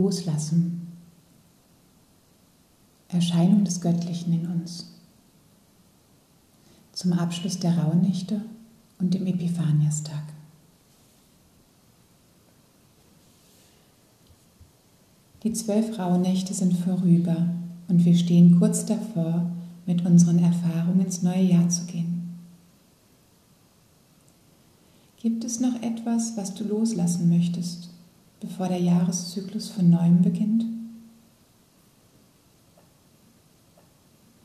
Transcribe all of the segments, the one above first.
Loslassen. Erscheinung des Göttlichen in uns. Zum Abschluss der Rauhnächte und dem Epiphaniastag. Die zwölf Rauhnächte sind vorüber und wir stehen kurz davor, mit unseren Erfahrungen ins neue Jahr zu gehen. Gibt es noch etwas, was du loslassen möchtest, bevor der Jahreszyklus von neuem beginnt?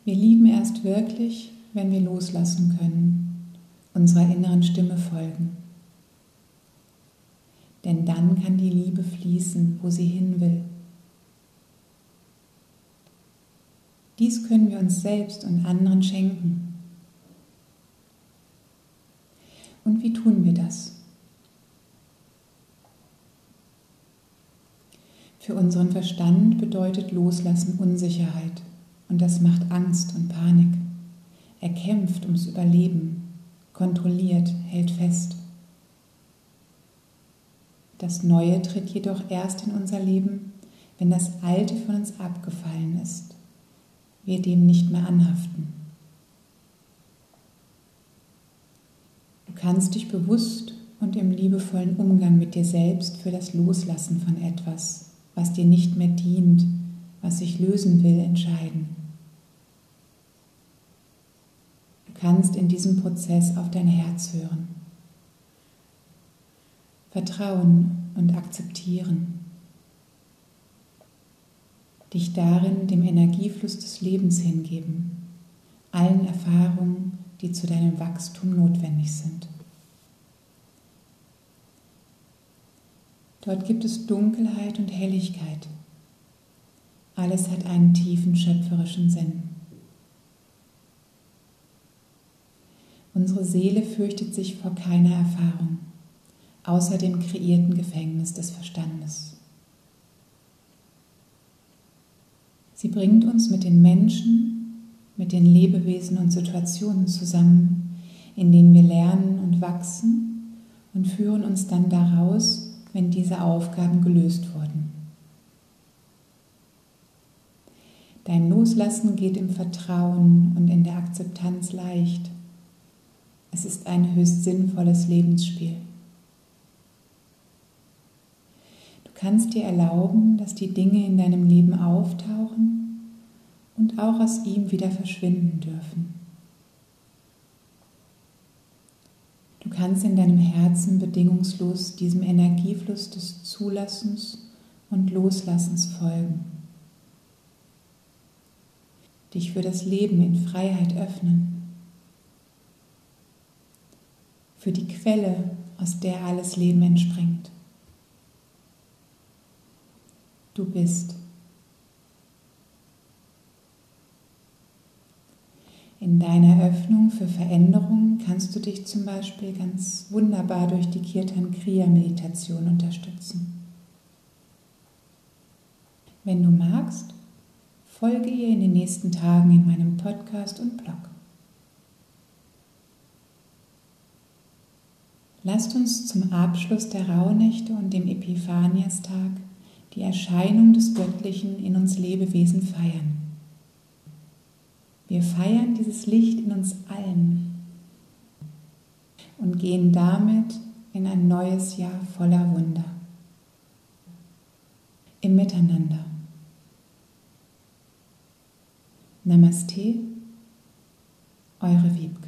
Wir lieben erst wirklich, wenn wir loslassen können, unserer inneren Stimme folgen. Denn dann kann die Liebe fließen, wo sie hin will. Dies können wir uns selbst und anderen schenken. Und wie tun wir das? Für unseren Verstand bedeutet Loslassen Unsicherheit und das macht Angst und Panik. Er kämpft ums Überleben, kontrolliert, hält fest. Das Neue tritt jedoch erst in unser Leben, wenn das Alte von uns abgefallen ist, wir dem nicht mehr anhaften. Du kannst dich bewusst und im liebevollen Umgang mit dir selbst für das Loslassen von etwas was dir nicht mehr dient, was sich lösen will, entscheiden. Du kannst in diesem Prozess auf dein Herz hören. Vertrauen und akzeptieren. Dich darin dem Energiefluss des Lebens hingeben, allen Erfahrungen, die zu deinem Wachstum notwendig sind. Dort gibt es Dunkelheit und Helligkeit. Alles hat einen tiefen schöpferischen Sinn. Unsere Seele fürchtet sich vor keiner Erfahrung, außer dem kreierten Gefängnis des Verstandes. Sie bringt uns mit den Menschen, mit den Lebewesen und Situationen zusammen, in denen wir lernen und wachsen und führen uns dann daraus wenn diese Aufgaben gelöst wurden. Dein Loslassen geht im Vertrauen und in der Akzeptanz leicht. Es ist ein höchst sinnvolles Lebensspiel. Du kannst dir erlauben, dass die Dinge in deinem Leben auftauchen und auch aus ihm wieder verschwinden dürfen. Du kannst in deinem Herzen bedingungslos diesem Energiefluss des Zulassens und Loslassens folgen. Dich für das Leben in Freiheit öffnen. Für die Quelle, aus der alles Leben entspringt. Du bist. In deiner Öffnung für Veränderungen kannst du dich zum Beispiel ganz wunderbar durch die Kirtan Kriya Meditation unterstützen. Wenn du magst, folge ihr in den nächsten Tagen in meinem Podcast und Blog. Lasst uns zum Abschluss der Rauhnächte und dem Epiphaniastag die Erscheinung des Göttlichen in uns Lebewesen feiern. Wir feiern dieses Licht in uns allen und gehen damit in ein neues Jahr voller Wunder. Im Miteinander. Namaste, eure Wiebke.